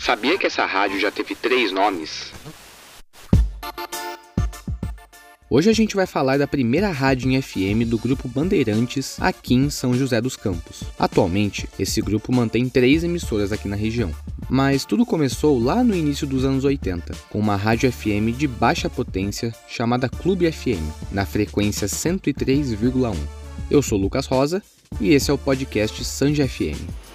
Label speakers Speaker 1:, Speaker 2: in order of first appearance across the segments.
Speaker 1: Sabia que essa rádio já teve três nomes? Hoje a gente vai falar da primeira rádio em FM do grupo Bandeirantes aqui em São José dos Campos. Atualmente, esse grupo mantém três emissoras aqui na região. Mas tudo começou lá no início dos anos 80, com uma rádio FM de baixa potência chamada Clube FM, na frequência 103,1. Eu sou Lucas Rosa e esse é o podcast Sanja FM.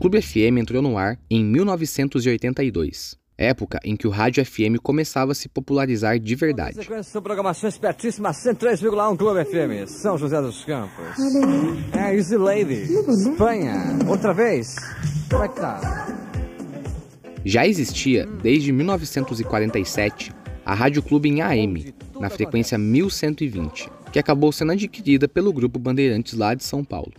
Speaker 1: Clube FM entrou no ar em 1982, época em que o rádio FM começava a se popularizar de verdade.
Speaker 2: Sequência sua programação espertíssima 103,1 Clube FM, São José dos Campos. É Easy Lady, Espanha. Outra vez. Como é que tá?
Speaker 1: Já existia desde 1947 a Rádio Clube em AM, na frequência 1120, que acabou sendo adquirida pelo grupo Bandeirantes lá de São Paulo.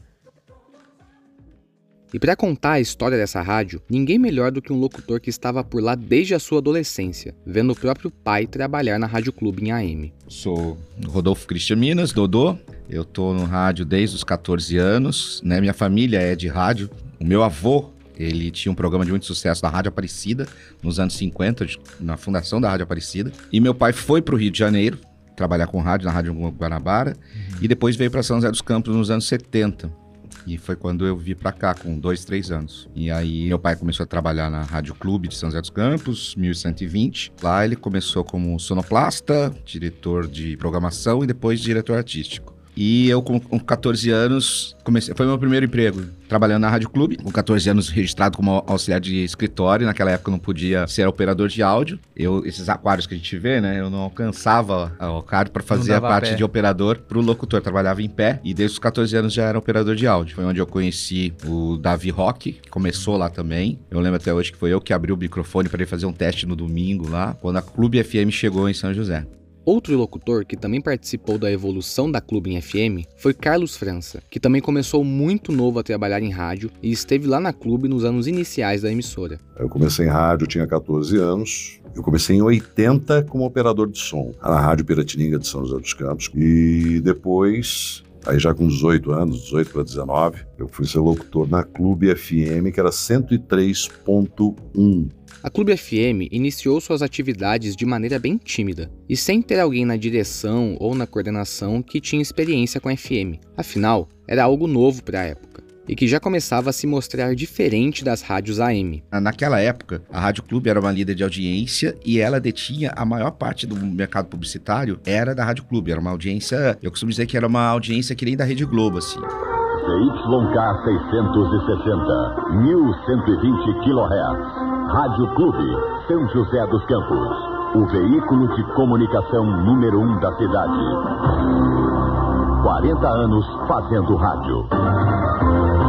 Speaker 1: E para contar a história dessa rádio, ninguém melhor do que um locutor que estava por lá desde a sua adolescência, vendo o próprio pai trabalhar na Rádio Clube em AM.
Speaker 3: Sou Rodolfo Cristian Minas, Dodô. Eu tô no rádio desde os 14 anos, né? Minha família é de rádio. O meu avô ele tinha um programa de muito sucesso na Rádio Aparecida, nos anos 50, na fundação da Rádio Aparecida. E meu pai foi para o Rio de Janeiro trabalhar com rádio, na Rádio Guanabara, uhum. e depois veio para São José dos Campos nos anos 70. E foi quando eu vi para cá, com dois, três anos. E aí meu pai começou a trabalhar na Rádio Clube de São José dos Campos, 1120. Lá ele começou como sonoplasta, diretor de programação e depois diretor artístico. E eu, com, com 14 anos, comecei. Foi meu primeiro emprego, trabalhando na Rádio Clube. Com 14 anos, registrado como auxiliar de escritório. Naquela época, eu não podia ser operador de áudio. Eu, esses aquários que a gente vê, né? Eu não alcançava o cargo para fazer a parte de operador para o locutor. trabalhava em pé e desde os 14 anos já era operador de áudio. Foi onde eu conheci o Davi Rock, que começou lá também. Eu lembro até hoje que foi eu que abri o microfone para ele fazer um teste no domingo lá, quando a Clube FM chegou em São José.
Speaker 1: Outro locutor que também participou da evolução da Clube em FM foi Carlos França, que também começou muito novo a trabalhar em rádio e esteve lá na Clube nos anos iniciais da emissora.
Speaker 4: Eu comecei em rádio, tinha 14 anos. Eu comecei em 80 como operador de som, na Rádio Piratininga de São José dos Campos. E depois Aí já com 18 anos, 18 para 19, eu fui ser locutor na Clube FM, que era 103.1
Speaker 1: a Clube FM iniciou suas atividades de maneira bem tímida e sem ter alguém na direção ou na coordenação que tinha experiência com FM. Afinal, era algo novo para a época e que já começava a se mostrar diferente das rádios AM.
Speaker 3: Naquela época, a Rádio Clube era uma líder de audiência e ela detinha a maior parte do mercado publicitário era da Rádio Clube. Era uma audiência, eu costumo dizer que era uma audiência que nem da Rede Globo, assim.
Speaker 5: CYK 660, 1120 kHz. Rádio Clube, São José dos Campos. O veículo de comunicação número um da cidade. 40 anos fazendo rádio.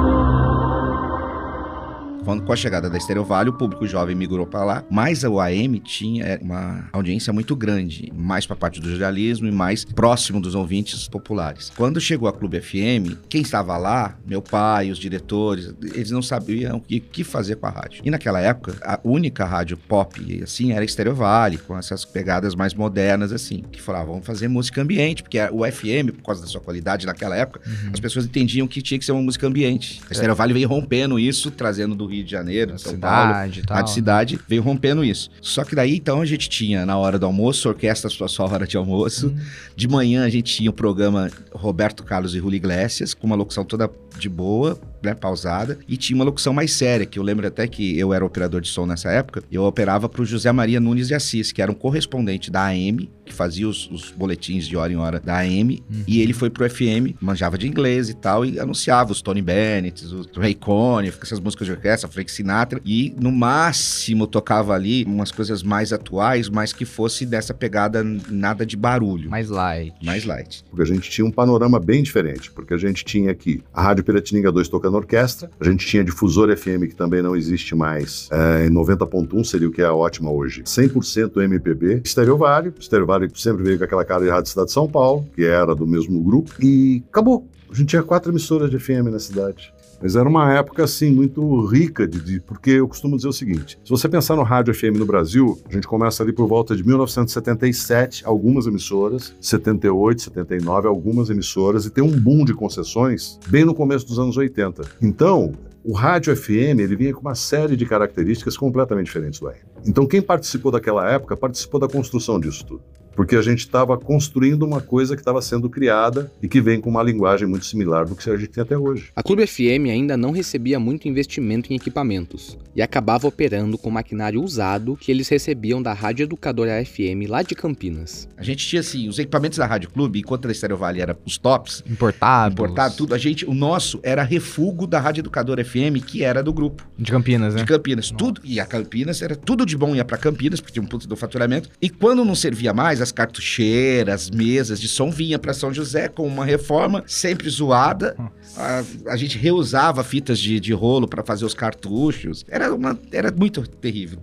Speaker 3: Quando, com a chegada da Estéreo Vale, o público jovem migrou para lá, mas o AM tinha é, uma audiência muito grande, mais para a parte do jornalismo e mais próximo dos ouvintes populares. Quando chegou a Clube FM, quem estava lá, meu pai, os diretores, eles não sabiam o que, que fazer com a rádio. E naquela época, a única rádio pop, assim, era Estéreo Vale, com essas pegadas mais modernas, assim, que falavam, vamos fazer música ambiente, porque o FM, por causa da sua qualidade naquela época, uhum. as pessoas entendiam que tinha que ser uma música ambiente. A Estéreo Vale veio rompendo isso, trazendo do Rio de Janeiro, São cidade, Paulo, a de cidade, veio rompendo isso. Só que daí, então, a gente tinha, na hora do almoço, orquestra sua só hora de almoço. Uhum. De manhã, a gente tinha o programa Roberto Carlos e Rui Iglesias, com uma locução toda de boa, né, pausada, e tinha uma locução mais séria, que eu lembro até que eu era operador de som nessa época, eu operava para o José Maria Nunes de Assis, que era um correspondente da AM, que fazia os, os boletins de hora em hora da AM, uhum. e ele foi pro FM, manjava de inglês e tal, e anunciava os Tony Bennett, os Ray Conniff, essas músicas de orquestra, Frank Sinatra, e no máximo tocava ali umas coisas mais atuais, mas que fosse dessa pegada nada de barulho.
Speaker 1: Mais light.
Speaker 3: Mais light.
Speaker 4: Porque a gente tinha um panorama bem diferente, porque a gente tinha aqui a Rádio Piratininga 2 tocando orquestra, a gente tinha difusor FM, que também não existe mais, é, em 90.1 seria o que é a ótima hoje, 100% MPB, Estéreo Vale, Estéreo Vale sempre veio com aquela cara de Rádio Cidade de São Paulo, que era do mesmo grupo, e acabou. A gente tinha quatro emissoras de FM na cidade. Mas era uma época, assim, muito rica, de, de, porque eu costumo dizer o seguinte: se você pensar no rádio FM no Brasil, a gente começa ali por volta de 1977, algumas emissoras, 78, 79, algumas emissoras, e tem um boom de concessões bem no começo dos anos 80. Então, o rádio FM ele vinha com uma série de características completamente diferentes do AM. Então, quem participou daquela época participou da construção disso tudo porque a gente estava construindo uma coisa que estava sendo criada e que vem com uma linguagem muito similar do que a gente tem até hoje.
Speaker 1: A Clube FM ainda não recebia muito investimento em equipamentos e acabava operando com maquinário usado que eles recebiam da Rádio Educadora FM lá de Campinas.
Speaker 3: A gente tinha assim, os equipamentos da Rádio Clube, enquanto a Estéreo Vale era os tops,
Speaker 6: importado,
Speaker 3: importado tudo, a gente, o nosso era refugo da Rádio Educadora FM, que era do grupo.
Speaker 6: De Campinas, né?
Speaker 3: De Campinas, Nossa. tudo, e a Campinas era tudo de bom ia para Campinas, porque tinha um ponto do faturamento, e quando não servia mais, as cartucheiras, as mesas de som vinha para São José com uma reforma sempre zoada. A, a gente reusava fitas de, de rolo para fazer os cartuchos. Era, uma, era muito terrível.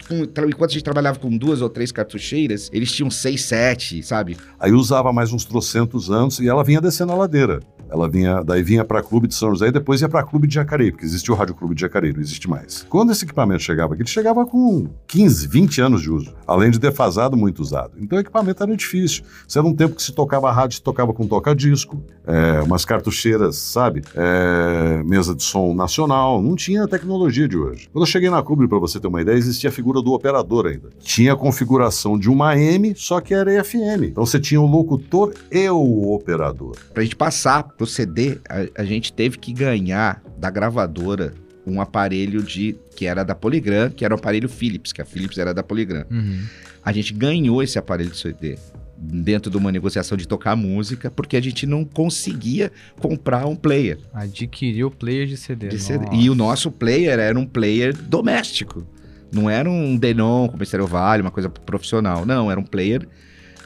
Speaker 3: enquanto a gente trabalhava com duas ou três cartucheiras, eles tinham seis, sete, sabe?
Speaker 4: Aí usava mais uns trocentos anos e ela vinha descendo a ladeira. Ela vinha, daí vinha para Clube de São José e depois ia para Clube de Jacareí, porque existia o Rádio Clube de Jacareí, não existe mais. Quando esse equipamento chegava aqui, ele chegava com 15, 20 anos de uso, além de defasado, muito usado. Então o equipamento era difícil. Isso era um tempo que se tocava rádio, se tocava com toca-disco, é, umas cartucheiras, sabe? É, mesa de som nacional, não tinha a tecnologia de hoje. Quando eu cheguei na Clube, para você ter uma ideia, existia a figura do operador ainda. Tinha a configuração de uma M, só que era FM. Então você tinha o locutor e o operador.
Speaker 3: Pra gente passar pro CD, a, a gente teve que ganhar da gravadora um aparelho de que era da Polygram, que era o aparelho Philips, que a Philips era da Polygram. Uhum. A gente ganhou esse aparelho de CD dentro de uma negociação de tocar música, porque a gente não conseguia comprar um player.
Speaker 6: Adquiriu player de CD. De CD.
Speaker 3: E o nosso player era um player doméstico. Não era um Denon como Vale, uma coisa profissional. Não, era um player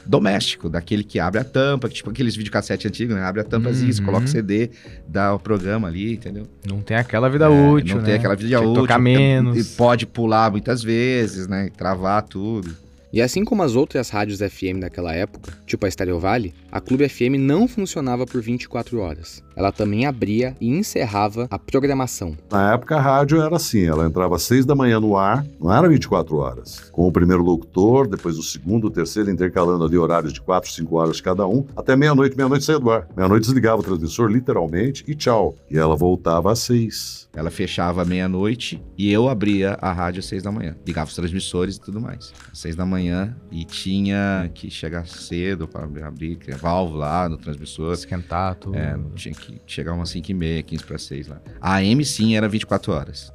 Speaker 3: doméstico, daquele que abre a tampa, tipo aqueles videocassete antigos, né? Abre a tampa, uhum. isso, coloca o CD, dá o programa ali, entendeu?
Speaker 6: Não tem aquela vida é, útil,
Speaker 3: Não
Speaker 6: né?
Speaker 3: tem aquela vida útil.
Speaker 6: Tocar menos.
Speaker 3: E pode pular muitas vezes, né? Travar tudo.
Speaker 1: E assim como as outras rádios FM daquela época, tipo a Stereo Vale, a Clube FM não funcionava por 24 horas. Ela também abria e encerrava a programação.
Speaker 4: Na época a rádio era assim, ela entrava às 6 da manhã no ar, não era 24 horas, com o primeiro locutor, depois o segundo, o terceiro, intercalando ali horários de 4, 5 horas cada um, até meia-noite, meia-noite saía do ar. Meia-noite desligava o transmissor literalmente e tchau. E ela voltava às 6.
Speaker 3: Ela fechava meia-noite e eu abria a rádio às seis da manhã. Ligava os transmissores e tudo mais. Às seis da manhã e tinha que chegar cedo para abrir, a válvula lá no transmissor.
Speaker 6: Esquentar tudo.
Speaker 3: É, tinha que chegar umas 5 e meia, 15 para 6 lá. A AM sim era 24 horas.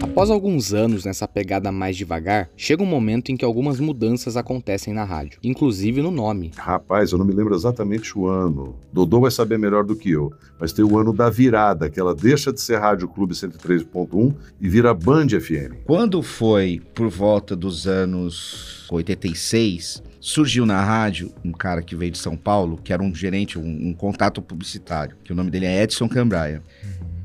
Speaker 1: Após alguns anos nessa pegada mais devagar, chega um momento em que algumas mudanças acontecem na rádio, inclusive no nome.
Speaker 4: Rapaz, eu não me lembro exatamente o ano. Dodô vai saber melhor do que eu, mas tem o ano da virada, que ela deixa de ser Rádio Clube 103.1 e vira Band FM.
Speaker 3: Quando foi por volta dos anos 86, surgiu na rádio um cara que veio de São Paulo, que era um gerente, um, um contato publicitário, que o nome dele é Edson Cambraia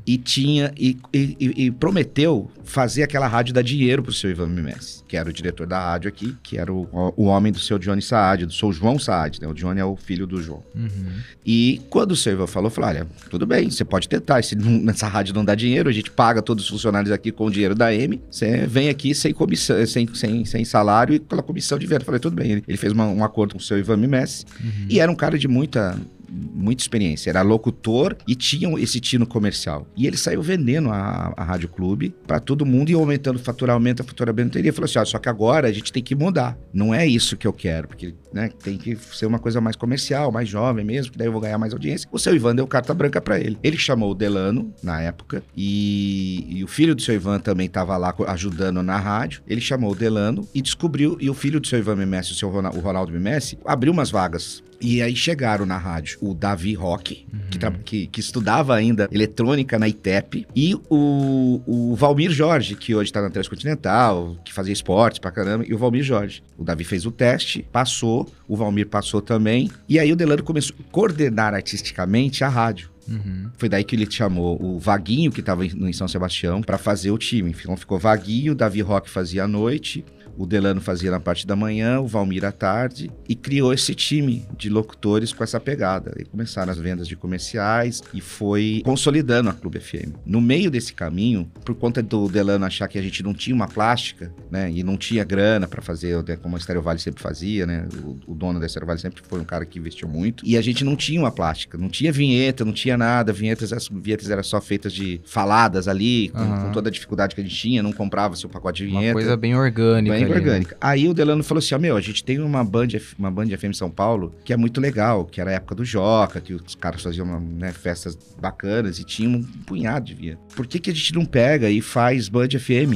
Speaker 3: e tinha e, e, e, prometeu fazer aquela rádio dar dinheiro pro seu Ivan Mimes, que era o diretor da rádio aqui, que era o, o homem do seu Johnny Saad, do seu João Saad, né? O Johnny é o filho do João. Uhum. E quando o seu Ivan falou, falou: olha, tudo bem, você pode tentar. Se não, essa rádio não dá dinheiro, a gente paga todos os funcionários aqui com o dinheiro da M, você vem aqui sem comissão, sem, sem, sem salário e pela comissão de venda. Eu falei, tudo bem. Ele, ele fez uma, um acordo com o seu Ivan Mimes uhum. e era um cara de muita muita experiência. Era locutor e tinha esse tino comercial. E ele saiu vendendo a, a Rádio Clube para todo mundo e aumentando o faturamento, a faturamento. Ele falou assim: ah, só que agora a gente tem que mudar. Não é isso que eu quero, porque né, tem que ser uma coisa mais comercial, mais jovem mesmo, que daí eu vou ganhar mais audiência. O seu Ivan deu carta branca para ele. Ele chamou o Delano na época e, e o filho do seu Ivan também estava lá ajudando na rádio. Ele chamou o Delano e descobriu, e o filho do seu Ivan Mimessi, o seu Ronaldo, o Ronaldo Mimessi, abriu umas vagas e aí chegaram na rádio o Davi Roque, uhum. que, que, que, estudava ainda eletrônica na ITEP, e o, o Valmir Jorge, que hoje está na Transcontinental, que fazia esportes pra caramba, e o Valmir Jorge. O Davi fez o teste, passou, o Valmir passou também, e aí o Delano começou a coordenar artisticamente a rádio. Uhum. Foi daí que ele chamou o Vaguinho, que estava em São Sebastião, para fazer o time. Então ficou Vaguinho, Davi Roque fazia a noite, o Delano fazia na parte da manhã, o Valmir à tarde, e criou esse time de locutores com essa pegada. E começaram as vendas de comerciais e foi consolidando a Clube FM. No meio desse caminho, por conta do Delano achar que a gente não tinha uma plástica, né, e não tinha grana para fazer, né, como a Estéreo Vale sempre fazia, né, o, o dono da Estéreo Vale sempre foi um cara que investiu muito, e a gente não tinha uma plástica, não tinha vinheta, não tinha nada, vinhetas, as vinhetas eram só feitas de faladas ali, com,
Speaker 6: Aham.
Speaker 3: com toda a dificuldade que a gente tinha, não comprava seu pacote de
Speaker 6: Uma
Speaker 3: vinheta.
Speaker 6: coisa bem orgânica.
Speaker 3: Bem
Speaker 6: né?
Speaker 3: orgânica. Aí o Delano falou assim: ó, meu, a gente tem uma band, F- uma band FM São Paulo que é muito legal, que era a época do Joca, que os caras faziam né, festas bacanas e tinha um punhado de via. Por que, que a gente não pega e faz Band FM?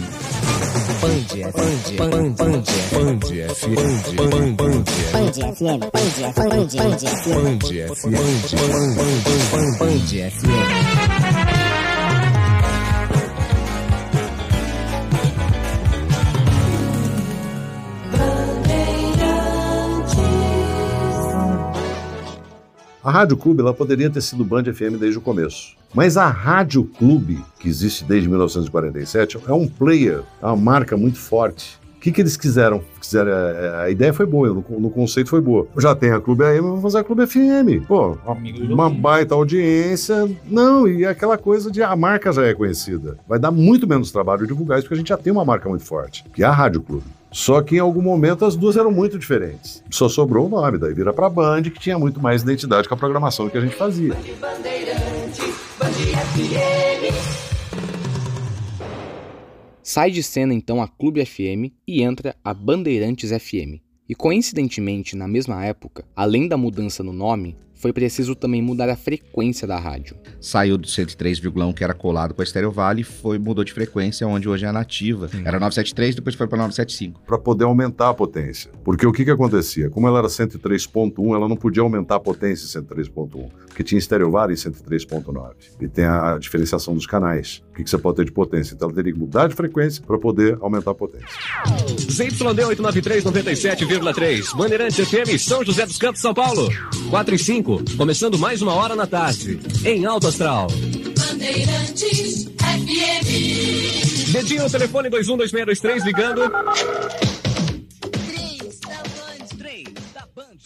Speaker 2: Band FM,
Speaker 4: A Rádio Clube ela poderia ter sido Band FM desde o começo. Mas a Rádio Clube, que existe desde 1947, é um player, é uma marca muito forte. O que, que eles quiseram? quiseram é, a ideia foi boa, no, no conceito foi boa. Já tem a Clube AM, vamos fazer a Clube FM. Pô, uma baita audiência. Não, e aquela coisa de a marca já é conhecida. Vai dar muito menos trabalho divulgar isso, porque a gente já tem uma marca muito forte, que é a Rádio Clube. Só que em algum momento as duas eram muito diferentes. Só sobrou o nome, daí vira pra Band, que tinha muito mais identidade com a programação que a gente fazia.
Speaker 1: Sai de cena então a Clube FM e entra a Bandeirantes FM. E coincidentemente, na mesma época, além da mudança no nome, foi preciso também mudar a frequência da rádio.
Speaker 3: Saiu do 103,1 que era colado com a Estéreo Vale e foi, mudou de frequência, onde hoje é a nativa. Era 973, depois foi para 975.
Speaker 4: para poder aumentar a potência. Porque o que, que acontecia? Como ela era 103.1, ela não podia aumentar a potência em 103.1, porque tinha estereovar em 103.9. E tem a diferenciação dos canais. Que, que você pode ter de potência? Então ela teria que mudar de frequência para poder aumentar a potência.
Speaker 2: ZYD 893 97,3. Bandeirantes FM, São José dos Campos, São Paulo. 4 e 5, começando mais uma hora na tarde. Em Alto Astral.
Speaker 7: Bandeirantes FM.
Speaker 2: Dedinho no telefone 212623 ligando.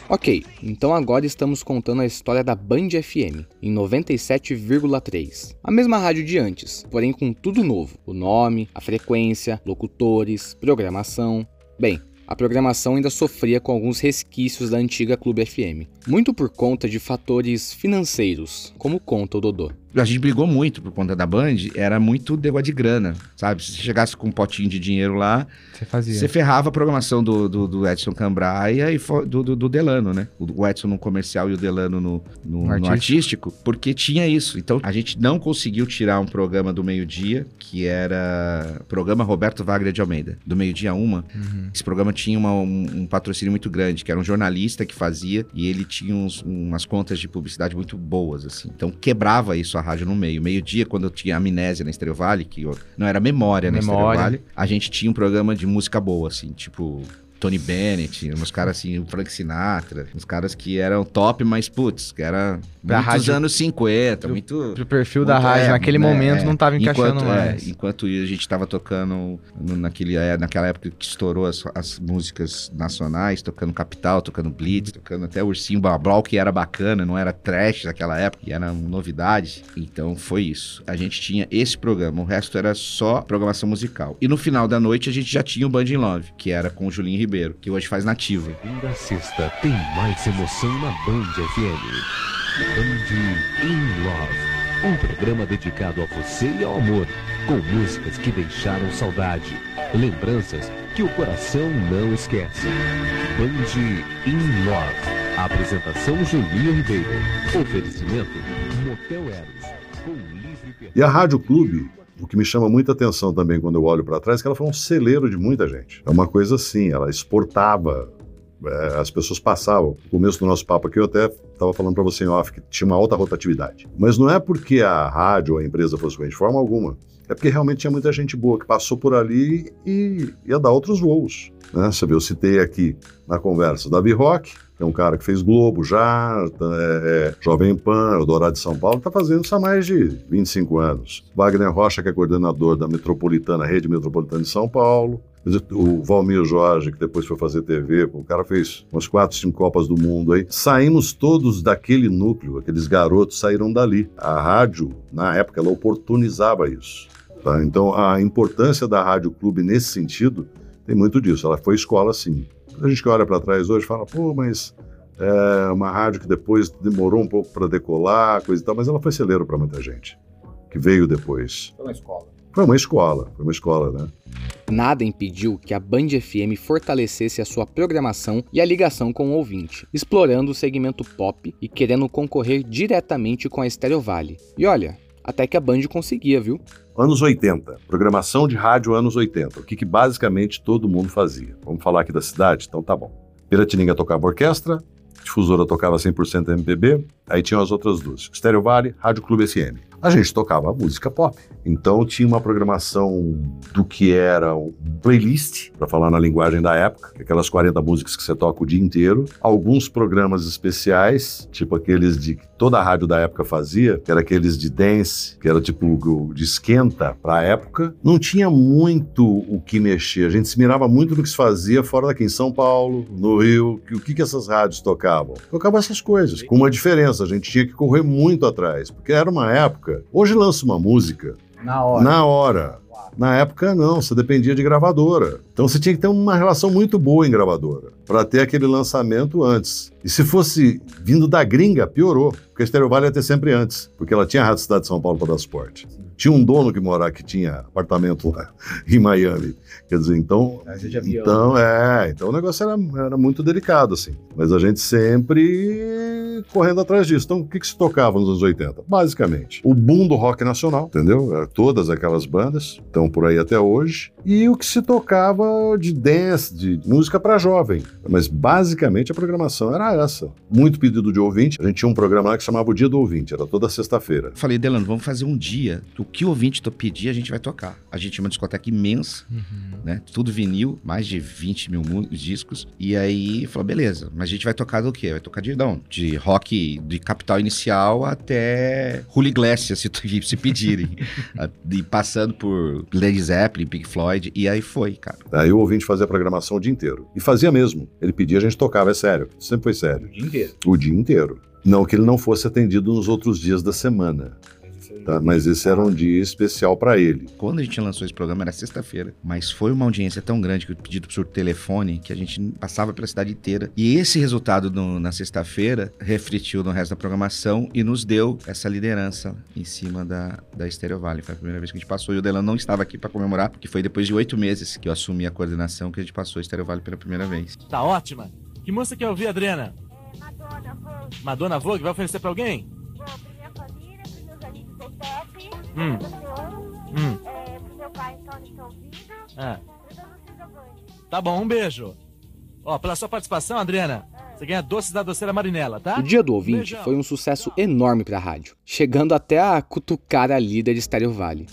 Speaker 1: Ok, então agora estamos contando a história da Band FM, em 97,3. A mesma rádio de antes, porém com tudo novo: o nome, a frequência, locutores, programação. Bem, a programação ainda sofria com alguns resquícios da antiga Clube FM, muito por conta de fatores financeiros, como conta o Dodô.
Speaker 3: A gente brigou muito por conta da Band, era muito negócio de grana, sabe? Se você chegasse com um potinho de dinheiro lá,
Speaker 6: Você fazia.
Speaker 3: você ferrava a programação do, do, do Edson Cambraia e do, do, do Delano, né? O Edson no comercial e o Delano no, no,
Speaker 6: No
Speaker 3: no
Speaker 6: artístico.
Speaker 3: artístico, porque tinha isso. Então a gente não conseguiu tirar um programa do meio-dia, que era programa Roberto Wagner de Almeida, do meio-dia a uma.
Speaker 6: Uhum.
Speaker 3: Esse programa tinha uma- um, um patrocínio muito grande, que era um jornalista que fazia e ele tinha uns- umas contas de publicidade muito boas, assim. Então quebrava isso a rádio no meio. Meio-dia, quando eu tinha amnésia na Estrela Vale, que eu- não era memória na Estrela
Speaker 6: Memória.
Speaker 3: Vale, a gente tinha um programa de música boa, assim, tipo. Tony Bennett, uns caras assim, o Frank Sinatra, uns caras que eram top, mas putz, que era
Speaker 6: Da
Speaker 3: muitos
Speaker 6: rádio-
Speaker 3: anos 50,
Speaker 6: Pro-
Speaker 3: muito
Speaker 6: Pro perfil da
Speaker 3: muito-
Speaker 6: rádio,
Speaker 3: é,
Speaker 6: naquele
Speaker 3: né,
Speaker 6: momento,
Speaker 3: é.
Speaker 6: não tava encaixando
Speaker 3: enquanto, é,
Speaker 6: mais.
Speaker 3: enquanto a gente tava tocando no- naquele, é, naquela época que estourou as, as músicas nacionais, tocando Capital, tocando Blitz, tocando até Ursinho Bablau, que era bacana, não era trash naquela época, e era novidade. Então foi isso. A gente tinha esse programa, o resto era só programação musical. E no final da noite a gente já tinha o Band in Love, que era com o Julinho Ribeiro, que hoje faz nativa.
Speaker 8: Segunda a sexta tem mais emoção na Band FM. Band in Love. Um programa dedicado a você e ao amor, com músicas que deixaram saudade, lembranças que o coração não esquece. Band in Love. Apresentação Julinho Ribeiro. Oferecimento Motel Eros. Com livre
Speaker 4: E a Rádio Clube, o que me chama muita atenção também quando eu olho para trás, é que ela foi um celeiro de muita gente. É uma coisa assim, ela exportava, as pessoas passavam. No começo do nosso papo aqui, eu até estava falando para você em off que tinha uma alta rotatividade. Mas não é porque a rádio ou a empresa fosse ruim de forma alguma. É porque realmente tinha muita gente boa que passou por ali e ia dar outros voos. Né? Você vê, eu citei aqui na conversa Davi Rock, que é um cara que fez Globo já, tá, é, é, Jovem Pan, Eldorado de São Paulo, está fazendo isso há mais de 25 anos. Wagner Rocha, que é coordenador da Metropolitana, Rede Metropolitana de São Paulo. O Valmir Jorge, que depois foi fazer TV, o cara fez umas quatro, cinco Copas do Mundo aí. Saímos todos daquele núcleo, aqueles garotos saíram dali. A rádio, na época, ela oportunizava isso. tá? Então, a importância da Rádio Clube nesse sentido tem muito disso. Ela foi escola, sim. A gente que olha para trás hoje fala, pô, mas é uma rádio que depois demorou um pouco para decolar, coisa e tal, mas ela foi celeiro para muita gente que veio depois.
Speaker 3: Foi uma escola.
Speaker 4: Foi uma escola, foi uma escola, né?
Speaker 1: Nada impediu que a Band FM fortalecesse a sua programação e a ligação com o ouvinte, explorando o segmento pop e querendo concorrer diretamente com a Stereo Valley. E olha, até que a Band conseguia, viu?
Speaker 4: Anos 80, programação de rádio anos 80, o que, que basicamente todo mundo fazia. Vamos falar aqui da cidade? Então tá bom. Piratininga tocava orquestra, Difusora tocava 100% MPB, aí tinham as outras duas, Stereo Valley, Rádio Clube SM. A gente tocava música pop. Então tinha uma programação do que era um playlist, para falar na linguagem da época, aquelas 40 músicas que você toca o dia inteiro, alguns programas especiais, tipo aqueles de que toda a rádio da época fazia, que era aqueles de dance, que era tipo de esquenta para a época. Não tinha muito o que mexer. A gente se mirava muito no que se fazia fora daqui em São Paulo, no Rio, o que que essas rádios tocavam? Tocavam essas coisas, com uma diferença, a gente tinha que correr muito atrás, porque era uma época. Hoje lança uma música
Speaker 6: Na hora.
Speaker 4: na hora. Na época, não, você dependia de gravadora. Então você tinha que ter uma relação muito boa em gravadora para ter aquele lançamento antes. E se fosse vindo da gringa, piorou, porque a Stereo Valley ia ter sempre antes, porque ela tinha a Rádio Cidade de São Paulo para dar suporte. Tinha um dono que morava, que tinha apartamento lá em Miami. Quer dizer, então. Então, é. Então o negócio era, era muito delicado, assim. Mas a gente sempre correndo atrás disso. Então, o que, que se tocava nos anos 80? Basicamente, o boom do rock nacional, entendeu? Era Todas aquelas bandas estão por aí até hoje. E o que se tocava de dance, de música para jovem. Mas basicamente a programação era essa. Muito pedido de ouvinte. A gente tinha um programa lá que chamava o Dia do Ouvinte, era toda sexta-feira.
Speaker 3: Falei, Delano, vamos fazer um dia. Que o ouvinte pedir, a gente vai tocar. A gente tinha uma discoteca imensa, né? Tudo vinil, mais de 20 mil discos. E aí, falou, beleza, mas a gente vai tocar do quê? Vai tocar de, não, de rock de capital inicial até Julio Iglesias, se, se pedirem. E passando por Led Zeppelin, Pink Floyd. E aí foi, cara.
Speaker 4: Aí o ouvinte fazia a programação o dia inteiro. E fazia mesmo. Ele pedia, a gente tocava, é sério. Sempre foi sério.
Speaker 6: O dia inteiro.
Speaker 4: O dia inteiro. Não que ele não fosse atendido nos outros dias da semana. Tá? Mas esse era um dia especial para ele.
Speaker 3: Quando a gente lançou esse programa era sexta-feira, mas foi uma audiência tão grande que o pedido por telefone que a gente passava pela cidade inteira. E esse resultado no- na sexta-feira refletiu no resto da programação e nos deu essa liderança em cima da, da Stereo Valley. Foi a primeira vez que a gente passou e o Delano não estava aqui para comemorar, porque foi depois de oito meses que eu assumi a coordenação que a gente passou a Stereo Valley pela primeira vez.
Speaker 9: Tá ótima. Que música quer ouvir, Adriana?
Speaker 10: Madonna Vogue.
Speaker 9: Madonna Vogue vai oferecer pra alguém? Hum. Hum.
Speaker 10: é, pro meu pai que tá ouvindo, Band.
Speaker 9: tá bom, um beijo. Ó, pela sua participação, Adriana, você ganha doces da doceira Marinela, tá?
Speaker 1: O Dia do Ouvinte
Speaker 9: Beijão.
Speaker 1: foi um sucesso enorme para a rádio, chegando até a cutucar a líder Stereo Valley.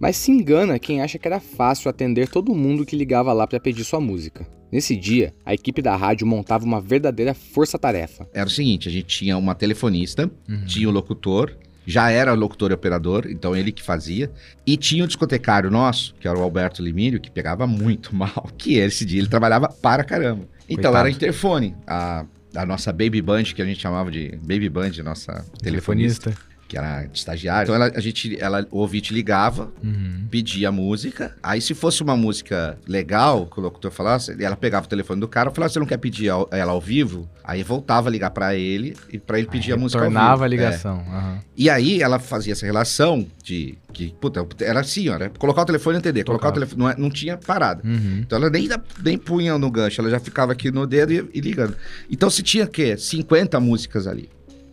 Speaker 1: Mas se engana quem acha que era fácil atender todo mundo que ligava lá para pedir sua música. Nesse dia, a equipe da rádio montava uma verdadeira força-tarefa.
Speaker 3: Era o seguinte, a gente tinha uma telefonista,
Speaker 6: Uhum.
Speaker 3: tinha o locutor, já era locutor e operador, então ele que fazia. E tinha o discotecário nosso, que era o Alberto Limírio, que pegava muito mal, que esse dia ele trabalhava para caramba. Então
Speaker 6: Coitado.
Speaker 3: era interfone. A, a nossa Baby Band, que a gente chamava de Baby Band, nossa telefonista,
Speaker 6: Telefonista.
Speaker 3: que era de estagiário. Então ela, a gente, ela, o ouvinte ligava,
Speaker 6: Uhum.
Speaker 3: Pedia a música. Aí, se fosse uma música legal, que o locutor falasse, ela pegava o telefone do cara e falava: Você não quer pedir ao- ela ao vivo? Aí voltava a ligar pra ele e pra ele pedir a música.
Speaker 6: Tornava a
Speaker 3: É.
Speaker 6: ligação. aham.
Speaker 3: E aí ela fazia essa relação de que, puta, era assim, ó, era colocar o telefone e atender, colocar o telefone, não, é- não tinha parada.
Speaker 6: Uhum.
Speaker 3: Então ela nem, nem punha no gancho, ela já ficava aqui no dedo e, e ligando. Então se tinha o quê? 50 músicas ali.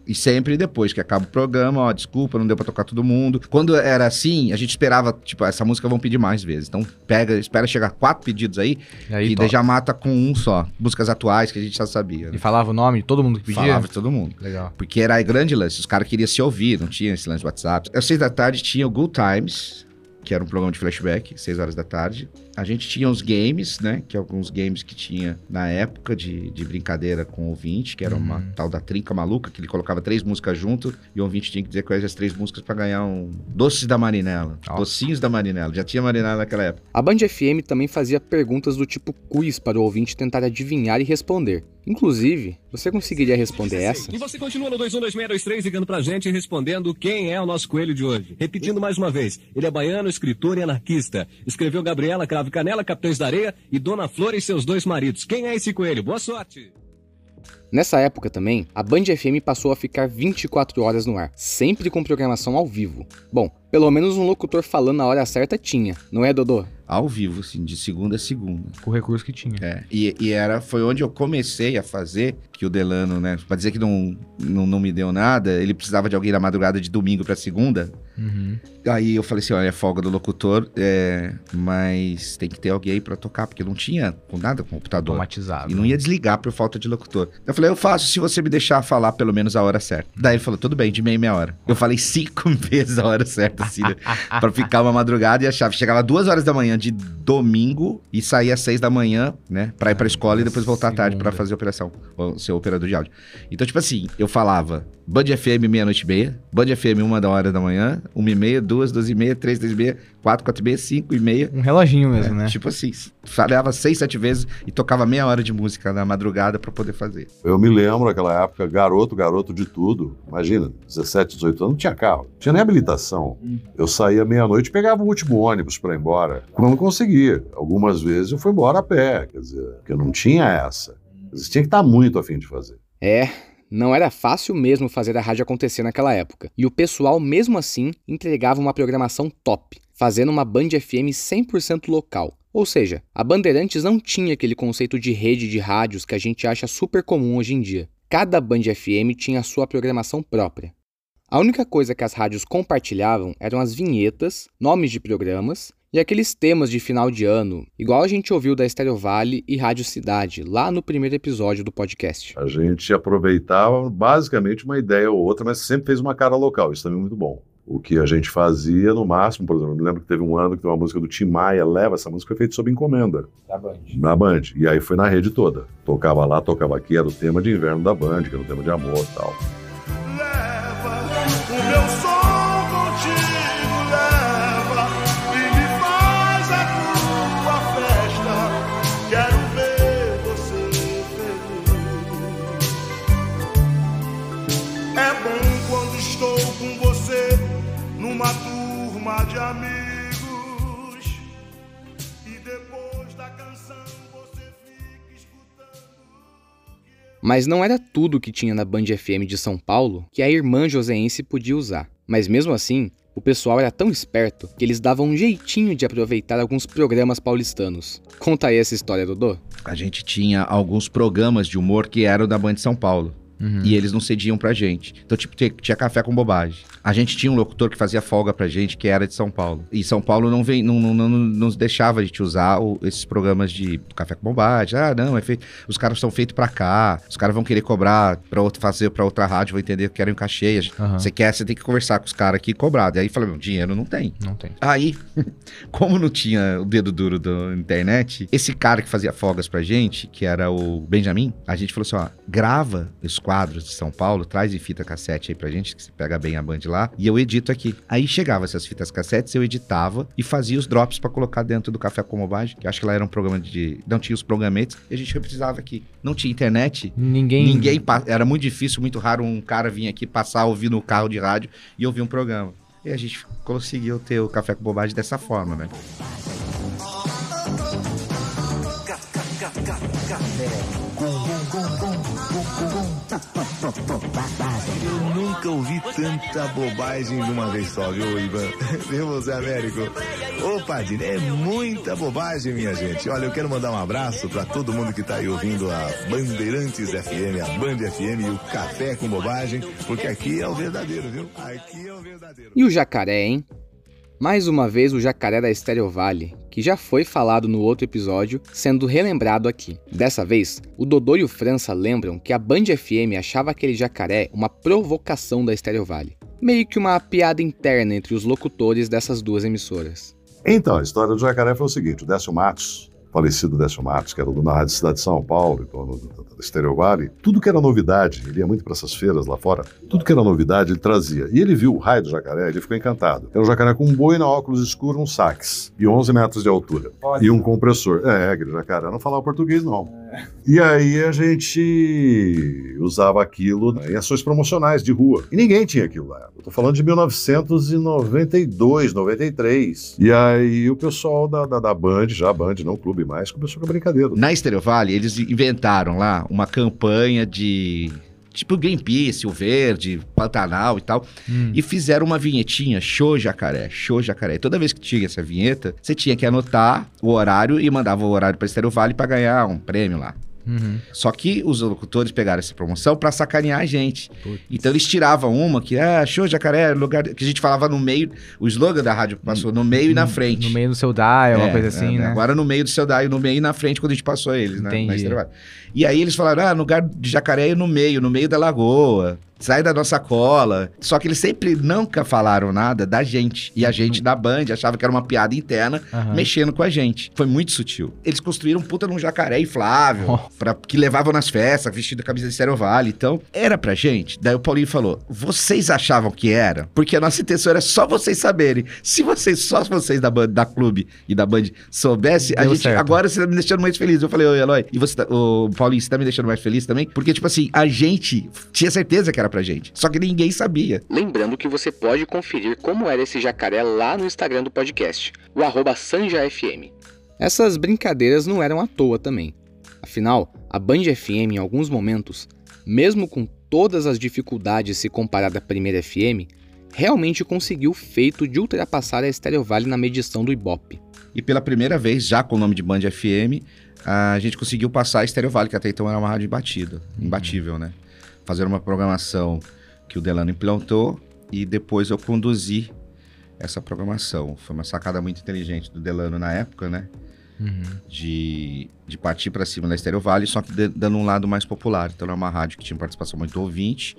Speaker 3: E sempre depois que acaba o programa, ó, desculpa, não deu pra tocar todo mundo. Quando era assim, a gente esperava, tipo, essa música vão pedir mais vezes. Então pega, espera chegar quatro pedidos aí,
Speaker 6: E aí,
Speaker 3: e já mata com um só. Músicas atuais que a gente já sabia.
Speaker 6: E
Speaker 3: Né?
Speaker 6: falava o nome de todo mundo que pedia?
Speaker 3: Falava de todo mundo.
Speaker 6: Legal.
Speaker 3: Porque era grande lance, os caras queriam se ouvir, não tinha esse lance WhatsApp. Às seis da tarde tinha o Good Times, que era um programa de flashback, seis horas da tarde. A gente tinha os games, né? Que alguns games que tinha na época de, de brincadeira com o ouvinte, que era uma tal da trinca maluca, que ele colocava três músicas junto e o ouvinte tinha que dizer quais as três músicas pra ganhar um doces da Marinela. Docinhos da Marinela. Já tinha Marinela naquela época.
Speaker 1: A Band FM também fazia perguntas do tipo quiz para o ouvinte tentar adivinhar e responder. Inclusive, você conseguiria responder essa?
Speaker 11: E você continua no 212623 ligando pra gente e respondendo quem é o nosso coelho de hoje. Repetindo mais uma vez, ele é baiano, escritor e anarquista. Escreveu Gabriela Cravo e Canela, Capitães da Areia e Dona Flor e seus dois maridos. Quem é esse coelho? Boa sorte!
Speaker 1: Nessa época também, a Band FM passou a ficar 24 horas no ar, sempre com programação ao vivo. Bom, pelo menos um locutor falando na hora certa tinha, não é, Dodô?
Speaker 3: Ao vivo, assim, de segunda a segunda.
Speaker 6: Com o recurso que tinha.
Speaker 3: É, e, e era, foi onde eu comecei a fazer, que o Delano, né, pra dizer que não, não, não me deu nada, ele precisava de alguém na madrugada de domingo pra segunda.
Speaker 6: Uhum.
Speaker 3: Aí eu falei assim, olha, é folga do locutor, é, mas tem que ter alguém pra tocar, porque não tinha com nada computador.
Speaker 6: Automatizado.
Speaker 3: E não ia desligar por falta de locutor. Eu falei, eu faço se você me deixar falar pelo menos a hora certa. Daí ele falou, tudo bem, de meia em meia hora. Eu falei cinco vezes a hora certa, né, pra ficar uma madrugada e a chave chegava duas horas da manhã de domingo e saía às seis da manhã, né, pra ir pra escola e depois voltar à tarde pra fazer a operação, ou ser operador de áudio. Então, tipo assim, eu falava Band FM meia-noite e meia, Band FM uma da hora da manhã, uma e meia, duas, duas e meia, três, três e meia, quatro, quatro e meia, cinco e meia.
Speaker 6: Um reloginho mesmo, né?
Speaker 3: Tipo assim, falhava seis, sete vezes e tocava meia hora de música na madrugada pra poder fazer.
Speaker 4: Eu me lembro naquela época, garoto, garoto de tudo. Imagina, 17, 18 anos, não tinha carro, não tinha nem habilitação. Eu saía meia-noite e pegava o último ônibus para ir embora. Quando não conseguia. Algumas vezes eu fui embora a pé, quer dizer, porque eu não tinha essa. Você tinha que estar muito afim de fazer.
Speaker 1: É, não era fácil mesmo fazer a rádio acontecer naquela época. E o pessoal, mesmo assim, entregava uma programação top, fazendo uma Band FM 100% local. Ou seja, a Bandeirantes não tinha aquele conceito de rede de rádios que a gente acha super comum hoje em dia. Cada Band FM tinha a sua programação própria. A única coisa que as rádios compartilhavam eram as vinhetas, nomes de programas e aqueles temas de final de ano, igual a gente ouviu da Estéreo Vale e Rádio Cidade, lá no primeiro episódio do podcast.
Speaker 4: A gente aproveitava basicamente uma ideia ou outra, mas sempre fez uma cara local, isso também é muito bom. O que a gente fazia no máximo, por exemplo, eu me lembro que teve um ano que teve uma música do Tim Maia, Leva, essa música foi feita sob encomenda.
Speaker 6: Da Band.
Speaker 4: Na Band. E aí foi na rede toda. Tocava lá, tocava aqui, era o tema de inverno da Band, que era o tema de amor e tal.
Speaker 1: Mas não era tudo que tinha na Band FM de São Paulo que a irmã joseense podia usar. Mas mesmo assim, o pessoal era tão esperto que eles davam um jeitinho de aproveitar alguns programas paulistanos. Conta aí essa história, Dodô.
Speaker 3: A gente tinha alguns programas de humor que eram da Band São Paulo. E eles não cediam pra gente. Então, tipo, tinha, tinha café com bobagem. A gente tinha um locutor que fazia folga pra gente, que era de São Paulo. E São Paulo não, vem, não, não, não, não nos deixava a gente usar o- esses programas de café com bobagem. Ah, não, é feito, os caras são feitos pra cá. Os caras vão querer cobrar pra outro, fazer pra outra rádio, vão entender que querem um cachê. Você quer, você tem que conversar com os caras aqui e cobrar. Daí falei, meu, dinheiro não tem.
Speaker 6: Não tem.
Speaker 3: Aí, como não tinha o dedo duro da internet, esse cara que fazia folgas pra gente, que era o Benjamin, a gente falou assim: ó, grava os quadros de São Paulo, traz em fita cassete aí pra gente, que você pega bem a band lá, e eu edito aqui. Aí chegava essas fitas cassetes, eu editava e fazia os drops pra colocar dentro do Café com Bobagem, que acho que lá era um programa de. Não tinha os programetes, e a gente precisava aqui. Não tinha internet.
Speaker 6: Ninguém.
Speaker 3: Ninguém. pa- Era muito difícil, muito raro um cara vir aqui passar, ouvir no carro de rádio e ouvir um programa. E a gente conseguiu ter o Café com Bobagem dessa forma, né?
Speaker 12: Eu nunca ouvi tanta bobagem de uma vez só, viu, Ivan? Viu, você, Américo? Ô, Padilha, é muita bobagem, minha gente. Olha, eu quero mandar um abraço pra todo mundo que tá aí ouvindo a Bandeirantes FM, a Band FM e o Café com Bobagem, porque aqui é o verdadeiro, viu? Aqui é o verdadeiro.
Speaker 1: E o jacaré, hein? Mais uma vez o jacaré da Estéreo Vale, que já foi falado no outro episódio, sendo relembrado aqui. Dessa vez, o Dodô e o França lembram que a Band FM achava aquele jacaré uma provocação da Estéreo Vale. Meio que uma piada interna entre os locutores dessas duas emissoras.
Speaker 4: Então, a história do jacaré foi o seguinte: o Décio Matos, falecido Décio Matos, que era o dono da Rádio Cidade de São Paulo, e dono do- da Stereo Valley, tudo que era novidade, ele ia muito para essas feiras lá fora, tudo que era novidade ele trazia. E ele viu o raio do jacaré, ele ficou encantado. Era um jacaré com um boi na óculos escuro, um sax, e 11 metros de altura. E um compressor. É, aquele jacaré não falava português, não. E aí a gente usava aquilo em ações promocionais de rua. E ninguém tinha aquilo lá. Eu tô falando de 1992, 93. E aí o pessoal da, da, da Band, já Band, não clube mais, começou com a brincadeira.
Speaker 3: Na Stereo Valley, eles inventaram lá uma campanha de. Tipo Greenpeace, o Verde, Pantanal e tal. E fizeram uma vinhetinha, show jacaré, show jacaré. Toda vez que tinha essa vinheta, você tinha que anotar o horário e mandava o horário pra Stereo Valley pra ganhar um prêmio lá.
Speaker 6: Uhum.
Speaker 3: Só que os locutores pegaram essa promoção pra sacanear a gente. Então eles tiravam uma que, ah, show jacaré, lugar que a gente falava no meio, o slogan da rádio passou no meio e na frente.
Speaker 6: No meio do seu dial, uma
Speaker 3: É,
Speaker 6: coisa assim,
Speaker 3: é,
Speaker 6: né?
Speaker 3: Agora no meio do seu daí, no meio e na frente, quando a gente passou eles, né?
Speaker 6: Entendi.
Speaker 3: E aí eles falaram, ah, no lugar de jacaré é no meio, no meio da lagoa. Sai da nossa cola. Só que eles sempre nunca falaram nada da gente. E a gente da Band achava que era uma piada interna,
Speaker 6: Aham.
Speaker 3: mexendo com a gente. Foi muito sutil. Eles construíram puta num jacaré inflável, pra, que levavam nas festas, vestido a camisa de Stereo Valley. Então, era pra gente. Daí o Paulinho falou, vocês achavam que era? Porque a nossa intenção era só vocês saberem. Se vocês, só vocês da, Band, da Clube e da Band soubessem, a gente,
Speaker 6: certo.
Speaker 3: agora você tá me deixando mais feliz. Eu falei, ô Eloy, e você tá, ô Paulinho, você tá me deixando mais feliz também? Porque, tipo assim, a gente tinha certeza que era pra gente. Só que ninguém sabia.
Speaker 1: Lembrando que você pode conferir como era esse jacaré lá no Instagram do podcast, o arroba SanjaFM. Essas brincadeiras não eram à toa também. Afinal, a Band FM em alguns momentos, mesmo com todas as dificuldades se comparada à primeira FM, realmente conseguiu o feito de ultrapassar a Stereo Valley na medição do Ibope.
Speaker 3: E pela primeira vez, já com o nome de Band FM, a gente conseguiu passar a Stereo Valley, que até então era uma rádio imbatida, imbatível, né? Fazer uma programação que o Delano implantou e depois eu conduzi essa programação. Foi uma sacada muito inteligente do Delano na época, né?
Speaker 6: Uhum.
Speaker 3: De, de partir para cima da Stereo Valley, só que de- dando um lado mais popular. Então era uma rádio que tinha participação muito ouvinte.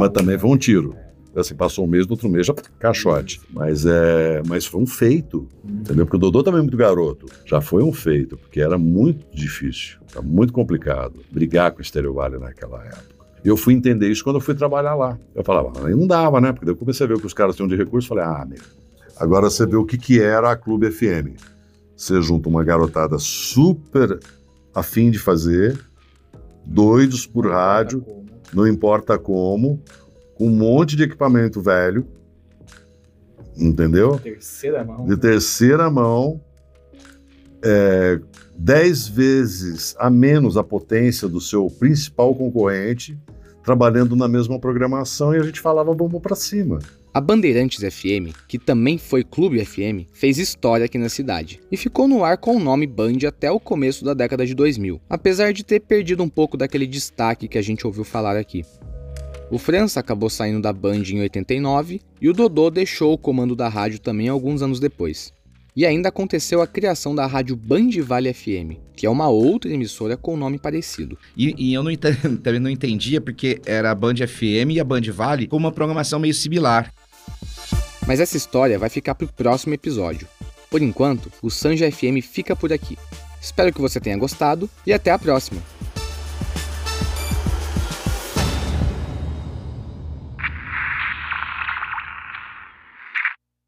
Speaker 4: Mas também foi um tiro. Assim, passou um mês, no outro mês já caixote. Mas, é, mas foi um feito, entendeu? Porque o Dodô também é muito garoto. Já foi um feito, porque era muito difícil, era muito complicado brigar com o Stereo Valley naquela época. E eu fui entender isso quando eu fui trabalhar lá. Eu falava, "Ah, aí não dava, né? Porque eu comecei a ver o que os caras tinham de recurso. Falei, ah, meu. Agora você vê o que, que era a Clube FM. Você junta uma garotada super afim de fazer, doidos por rádio, não importa como, com um monte de equipamento velho, entendeu?
Speaker 13: Terceira mão.
Speaker 4: De terceira mão, é, dez vezes a menos a potência do seu principal concorrente, trabalhando na mesma programação e a gente falava vamos pra cima.
Speaker 1: A Bandeirantes FM, que também foi Clube FM, fez história aqui na cidade e ficou no ar com o nome Band até o começo da década de 2000, apesar de ter perdido um pouco daquele destaque que a gente ouviu falar aqui. O França acabou saindo da Band em 89 e o Dodô deixou o comando da rádio também alguns anos depois. E ainda aconteceu a criação da rádio Band Vale FM, que é uma outra emissora com nome parecido.
Speaker 3: E, e eu não ente- também não entendia porque era a Band FM e a Band Vale com uma programação meio similar.
Speaker 1: Mas essa história vai ficar pro próximo episódio. Por enquanto, o Sanja FM fica por aqui. Espero que você tenha gostado e até a próxima!